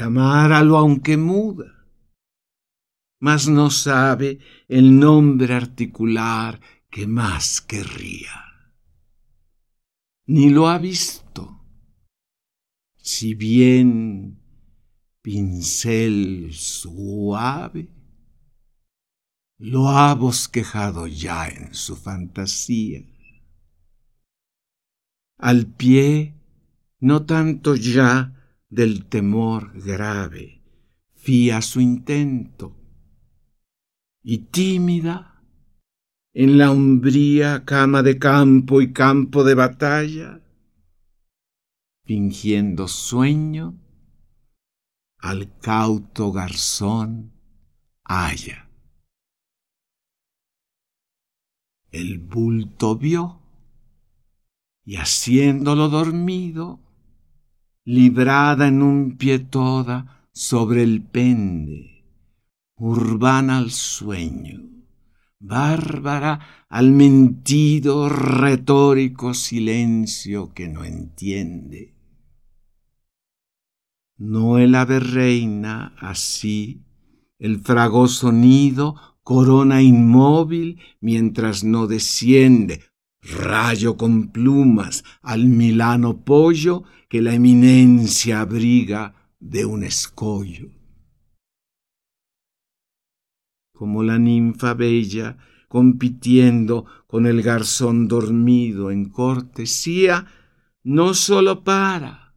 llamáralo aunque muda, mas no sabe el nombre articular que más querría. Ni lo ha visto, si bien pincel suave lo ha bosquejado ya en su fantasía. Al pie, no tanto ya del temor grave, fía su intento, y tímida, en la umbría cama de campo y campo de batalla, fingiendo sueño, al cauto garzón haya. El bulto vio y haciéndolo dormido, librada en un pie toda sobre el pende, urbana al sueño, bárbara al mentido retórico silencio que no entiende. No el ave reina así, el fragoso nido corona inmóvil mientras no desciende, rayo con plumas al milano pollo que la eminencia abriga de un escollo. Como la ninfa bella compitiendo con el garzón dormido en cortesía, no sólo para,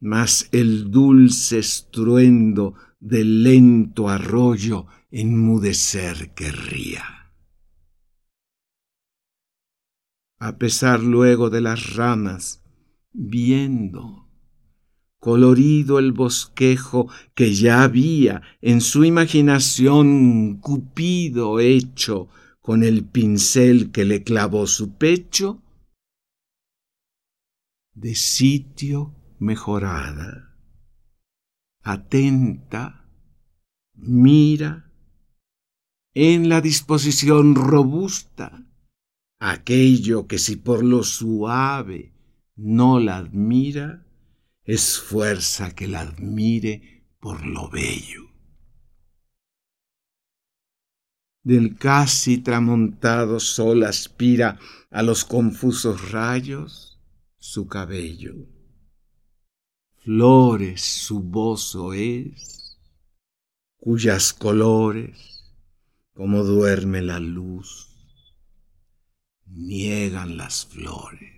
mas el dulce estruendo del lento arroyo enmudecer querría. A pesar luego de las ramas, viendo, colorido el bosquejo que ya había en su imaginación Cupido hecho con el pincel que le clavó su pecho, de sitio mejorada, atenta, mira en la disposición robusta aquello que si por lo suave no la admira, es fuerza que la admire por lo bello. Del casi tramontado sol aspira a los confusos rayos su cabello flores su bozo es, cuyas colores, como duerme la luz, niegan las flores.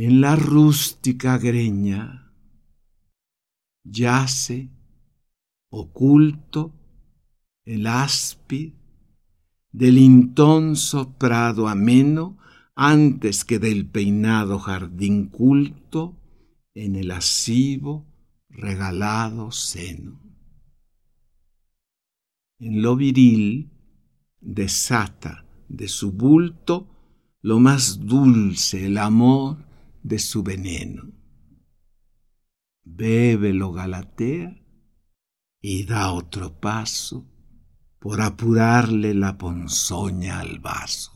En la rústica greña yace oculto el áspid del intonso prado ameno antes que del peinado jardín culto en el asivo regalado seno. En lo viril desata de su bulto lo más dulce el amor de su veneno. Bebe lo Galatea y da otro paso por apurarle la ponzoña al vaso.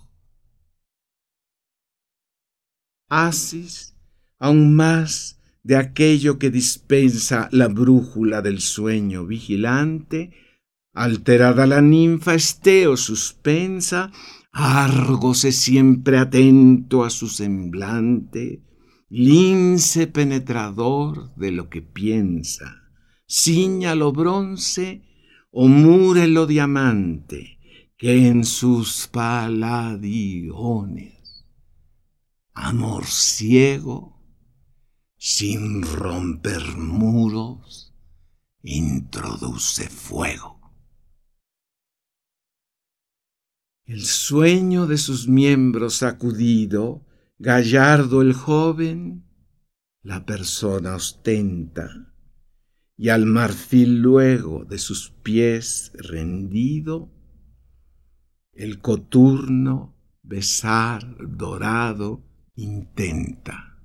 Asis aún más de aquello que dispensa la brújula del sueño vigilante, alterada la ninfa esteo suspensa, Argose siempre atento a su semblante, lince penetrador de lo que piensa, ciña lo bronce o mure lo diamante, que en sus paladiones amor ciego, sin romper muros, introduce fuego. El sueño de sus miembros sacudido, gallardo el joven, la persona ostenta, y al marfil luego de sus pies rendido, el coturno besar dorado intenta.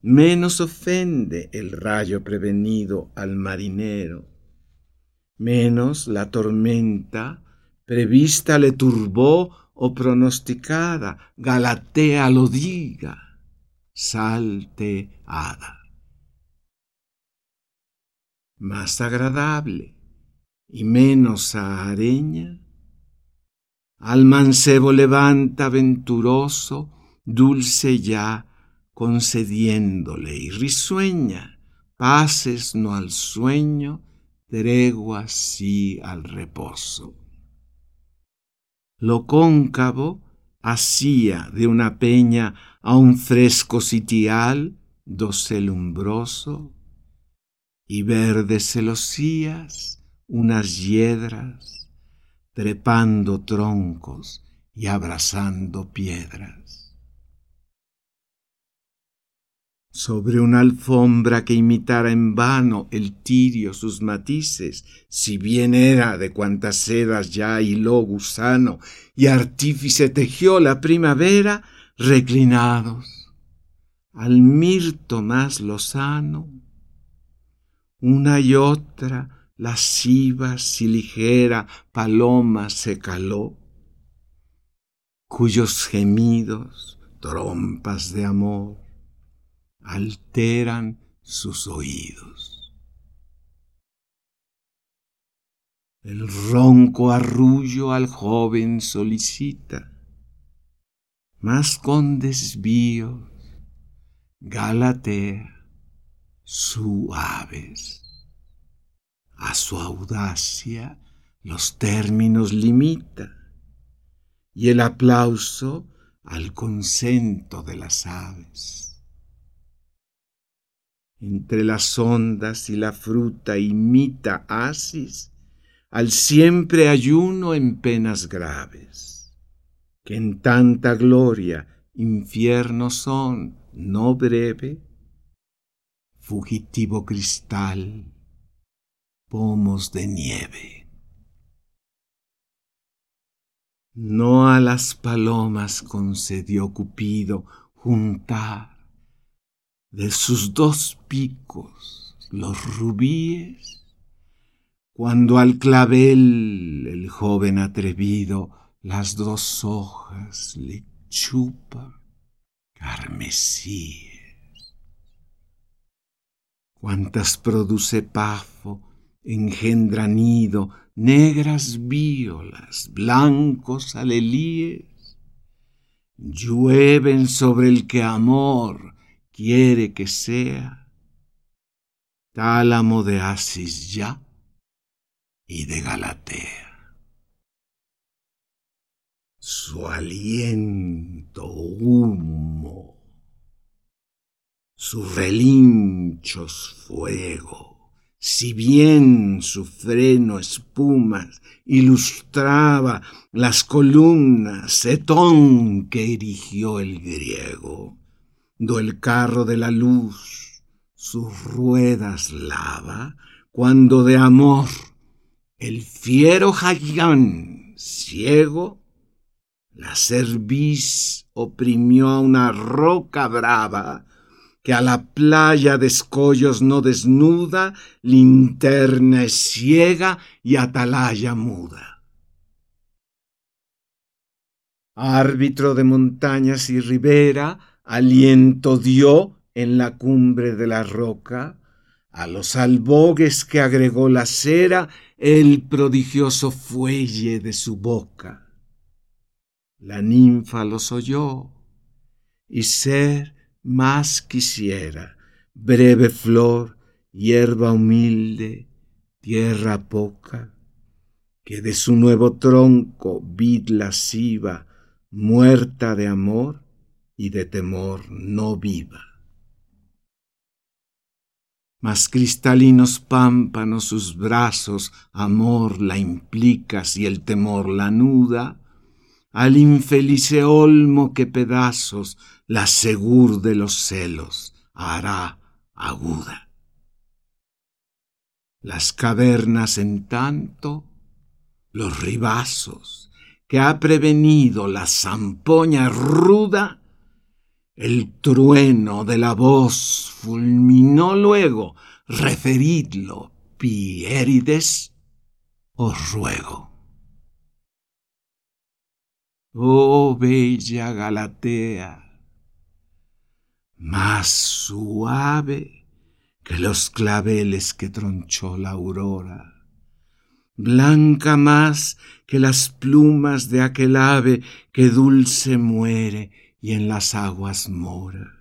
Menos ofende el rayo prevenido al marinero, menos la tormenta prevista le turbó o pronosticada, Galatea lo diga, salteada. Más agradable y menos areña, al mancebo levanta venturoso, dulce ya, concediéndole y risueña, pases no al sueño, tregua sí al reposo. Lo cóncavo hacía de una peña a un fresco sitial, dosel umbroso, y verdes celosías, unas hiedras, trepando troncos y abrazando piedras. Sobre una alfombra que imitara en vano el tirio sus matices, si bien era de cuantas sedas ya hiló gusano y artífice tejió la primavera, reclinados. Al mirto más lozano, una y otra lascivas y ligera paloma se caló, cuyos gemidos, trompas de amor, alteran sus oídos. El ronco arrullo al joven solicita, mas con desvíos Galatea suaves. A su audacia los términos limita y el aplauso al consento de las aves. Entre las ondas y la fruta imita Asis al siempre ayuno en penas graves, que en tanta gloria infiernos son, no breve, fugitivo cristal, pomos de nieve. No a las palomas concedió Cupido juntar de sus dos picos los rubíes, cuando al clavel el joven atrevido las dos hojas le chupa carmesí cuantas produce Pafo, engendra nido, negras violas, blancos alelíes, llueven sobre el que amor quiere que sea, tálamo de Asis ya y de Galatea. Su aliento humo sus relinchos fuego, si bien su freno espumas ilustraba las columnas setón que erigió el griego, el carro de la luz sus ruedas lava, cuando de amor el fiero Jayán, ciego, la cerviz oprimió a una roca brava, que a la playa de escollos no desnuda, linterna es ciega y atalaya muda. Árbitro de montañas y ribera, aliento dio en la cumbre de la roca, a los albogues que agregó la cera el prodigioso fuelle de su boca. La ninfa los oyó, y ser más quisiera, breve flor, hierba humilde, tierra poca, que de su nuevo tronco vid lasciva, muerta de amor y de temor no viva. Mas cristalinos pámpanos sus brazos, amor la implicas y el temor la nuda, al infelice olmo que pedazos la segur de los celos hará aguda. Las cavernas, en tanto, los ribazos que ha prevenido la zampoña ruda, el trueno de la voz fulminó luego, referidlo, Piérides, os ruego. Oh bella Galatea, más suave que los claveles que tronchó la aurora, blanca más que las plumas de aquel ave que dulce muere y en las aguas mora.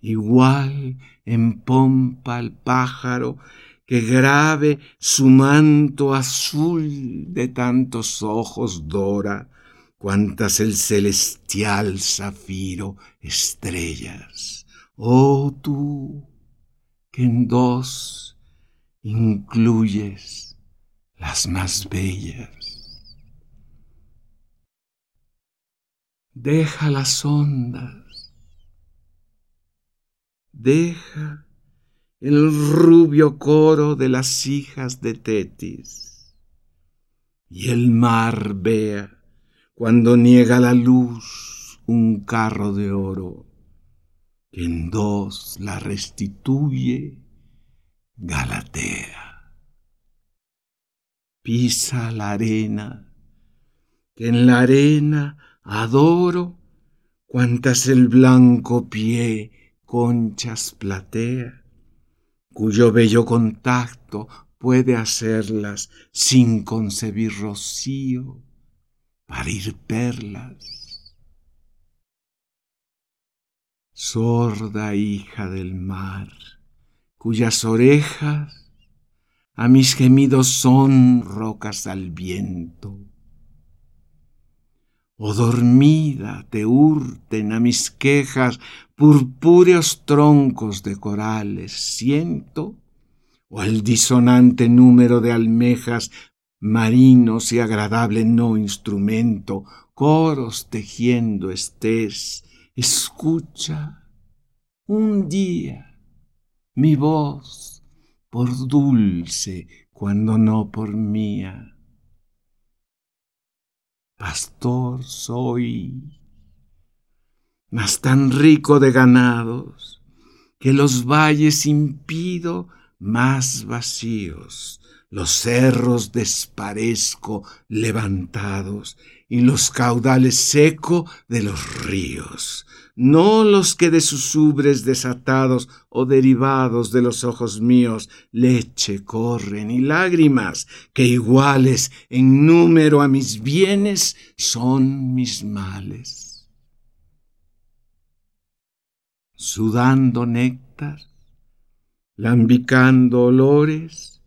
Igual en pompa el pájaro que grave su manto azul de tantos ojos dora, cuantas el celestial zafiro estrellas. Oh tú, que en dos incluyes las más bellas. Deja las ondas, deja el rubio coro de las hijas de Tetis. Y el mar vea, cuando niega la luz, un carro de oro, que en dos la restituye Galatea. Pisa la arena, que en la arena adoro cuantas el blanco pie conchas platea cuyo bello contacto puede hacerlas sin concebir rocío, parir perlas. Sorda hija del mar, cuyas orejas a mis gemidos son rocas al viento. O dormida te hurten a mis quejas purpúreos troncos de corales siento, o el disonante número de almejas marinos y agradable no instrumento, coros tejiendo estés, escucha un día mi voz por dulce cuando no por mía. Pastor soy. Mas tan rico de ganados, que los valles impido más vacíos, los cerros desparezco levantados, y los caudales seco de los ríos, no los que de sus ubres desatados o derivados de los ojos míos leche corren y lágrimas, que iguales en número a mis bienes son mis males. Sudando néctar, lambicando olores,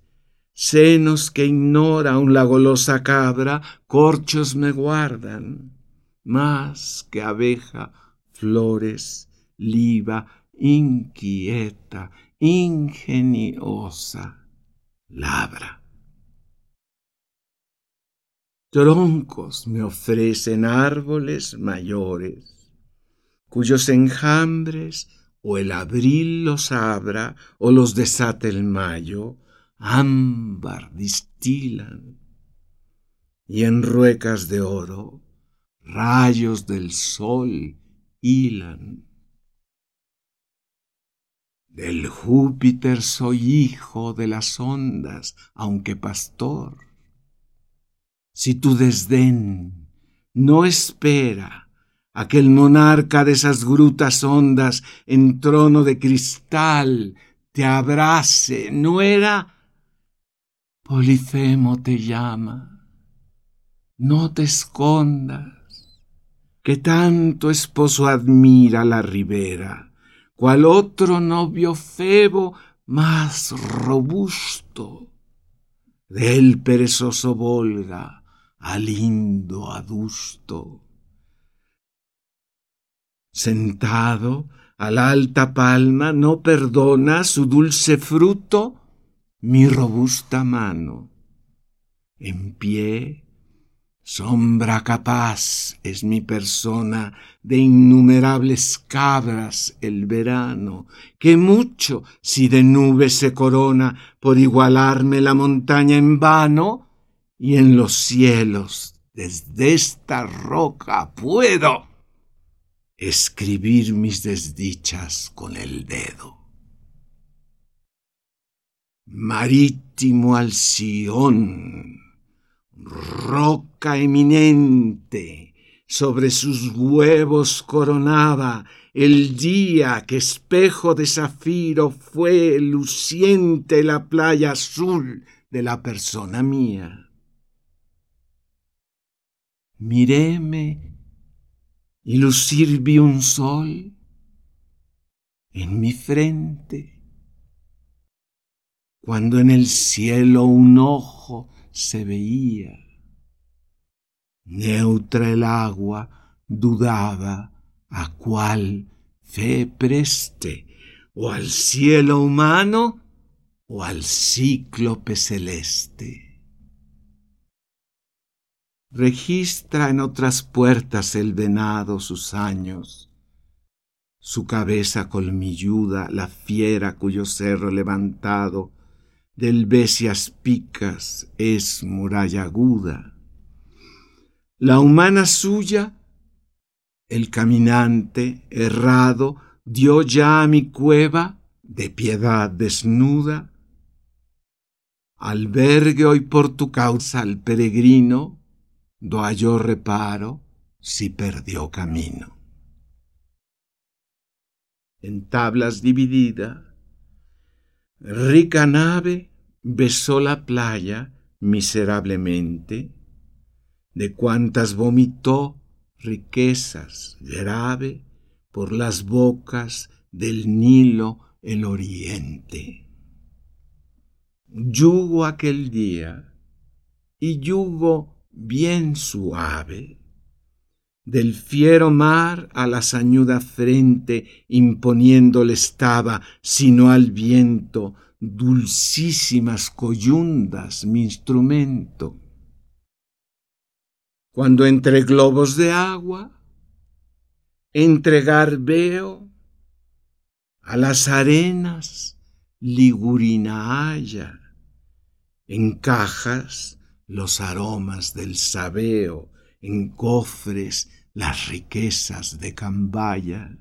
senos que ignora un la golosa cabra, corchos me guardan, más que abeja, flores, liva, inquieta, ingeniosa, labra. Troncos me ofrecen árboles mayores, cuyos enjambres o el abril los abra o los desate el mayo, ámbar distilan, y en ruecas de oro rayos del sol hilan. Del Júpiter soy hijo de las ondas, aunque pastor. Si tu desdén no espera aquel monarca de esas grutas hondas en trono de cristal te abrace, no era Polifemo te llama, no te escondas, que tanto esposo admira la ribera, cual otro novio Febo más robusto, del perezoso Volga al lindo adusto sentado a la alta palma, no perdona su dulce fruto mi robusta mano. En pie, sombra capaz es mi persona de innumerables cabras el verano, que mucho si de nubes se corona por igualarme la montaña en vano, y en los cielos desde esta roca puedo escribir mis desdichas con el dedo. Marítimo Alción, roca eminente, sobre sus huevos coronada el día que espejo de zafiro fue luciente la playa azul de la persona mía. Miréme y lucir vi un sol en mi frente, cuando en el cielo un ojo se veía. Neutra el agua dudaba a cuál fe preste, o al cielo humano o al cíclope celeste. Registra en otras puertas el venado sus años, su cabeza colmilluda, la fiera cuyo cerro levantado del bestias picas es muralla aguda. La humana suya, el caminante errado, dio ya a mi cueva de piedad desnuda. Albergue hoy por tu causa al peregrino, do halló reparo si perdió camino en tablas dividida. Rica nave besó la playa miserablemente, de cuantas vomitó riquezas grave por las bocas del Nilo el oriente. Yugo aquel día, y yugo bien suave, del fiero mar a la sañuda frente imponiéndole estaba, sino al viento, dulcísimas coyundas mi instrumento. Cuando entre globos de agua, entregar veo a las arenas ligurina haya, en cajas los aromas del sabeo, en cofres las riquezas de Cambaya.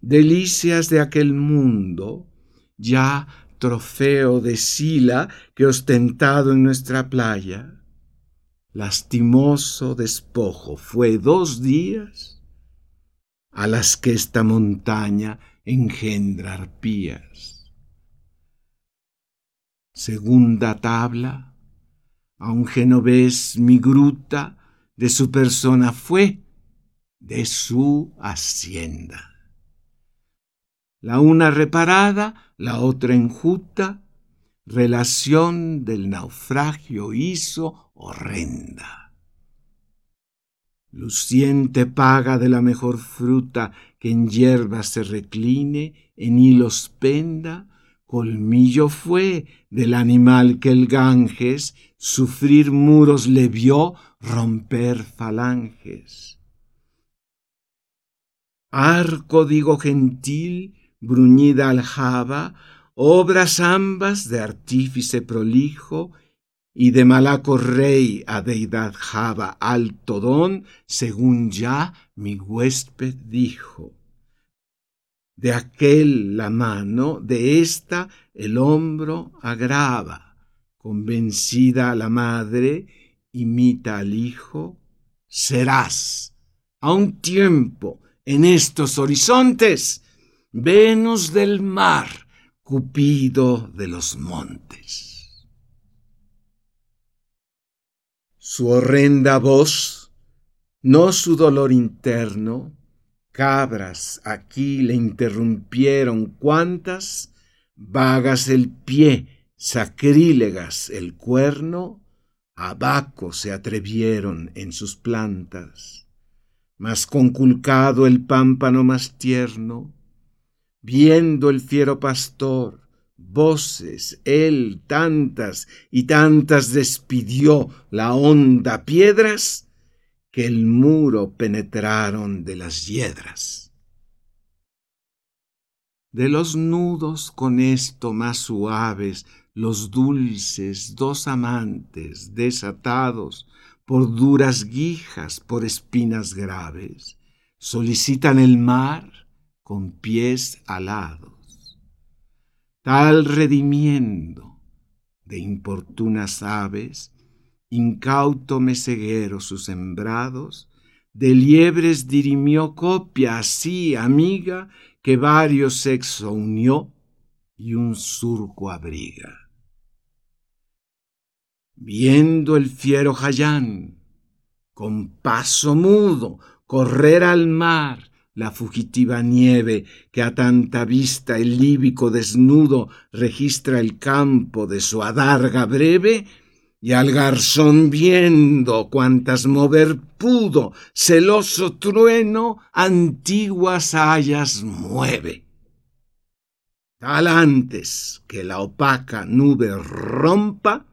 Delicias de aquel mundo, ya trofeo de Sila que ostentado en nuestra playa, lastimoso despojo fue dos días a las que esta montaña engendra arpías. Segunda tabla, a un genovés mi gruta de su persona fue, de su hacienda. La una reparada, la otra enjuta, relación del naufragio hizo horrenda. Luciente paga de la mejor fruta que en hierba se recline, en hilos penda, colmillo fue del animal que el Ganges sufrir muros le vio romper falanges. Arco digo gentil, bruñida aljaba, obras ambas de artífice prolijo, y de malaco rey a deidad java alto don, según ya mi huésped dijo de aquel la mano, de ésta el hombro agrava. Convencida la madre, imita al hijo, serás a un tiempo en estos horizontes Venus del mar, Cupido de los montes. Su horrenda voz, no su dolor interno, cabras aquí le interrumpieron cuantas, vagas el pie, sacrílegas el cuerno, abaco se atrevieron en sus plantas. Mas conculcado el pámpano más tierno, viendo el fiero pastor, voces él tantas y tantas despidió la honda piedras, que el muro penetraron de las hiedras. De los nudos con esto más suaves, los dulces dos amantes desatados por duras guijas, por espinas graves, solicitan el mar con pies alados. Tal redimiendo de importunas aves, incauto meseguero sus sembrados, de liebres dirimió copia así, amiga, que varios sexo unió y un surco abriga. Viendo el fiero Jayán, con paso mudo, correr al mar, la fugitiva nieve que a tanta vista el líbico desnudo registra el campo de su adarga breve, y al garzón viendo cuantas mover pudo, celoso trueno, antiguas hayas mueve. Tal antes que la opaca nube rompa,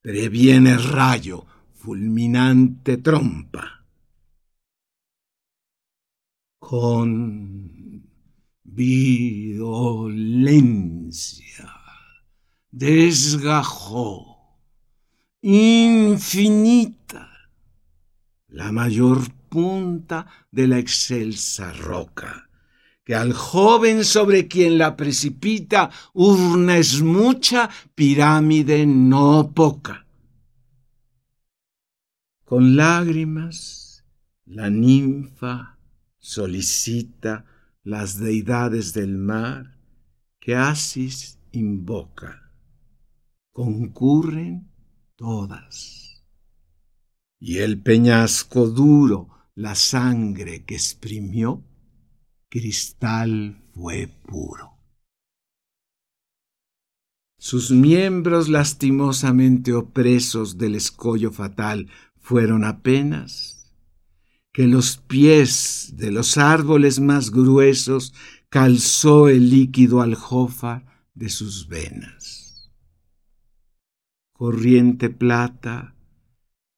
previene rayo, fulminante trompa. Con violencia desgajó infinita, la mayor punta de la excelsa roca, que al joven sobre quien la precipita urna es mucha, pirámide no poca. Con lágrimas la ninfa solicita las deidades del mar que Asis invoca. Concurren todas. Y el peñasco duro, la sangre que exprimió, cristal fue puro. Sus miembros lastimosamente opresos del escollo fatal fueron apenas que los pies de los árboles más gruesos calzó el líquido aljófar de sus venas corriente plata,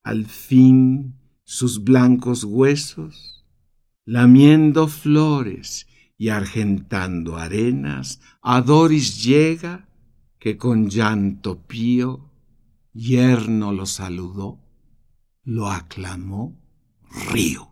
al fin sus blancos huesos, lamiendo flores y argentando arenas, a Doris llega que con llanto pío, yerno lo saludó, lo aclamó río.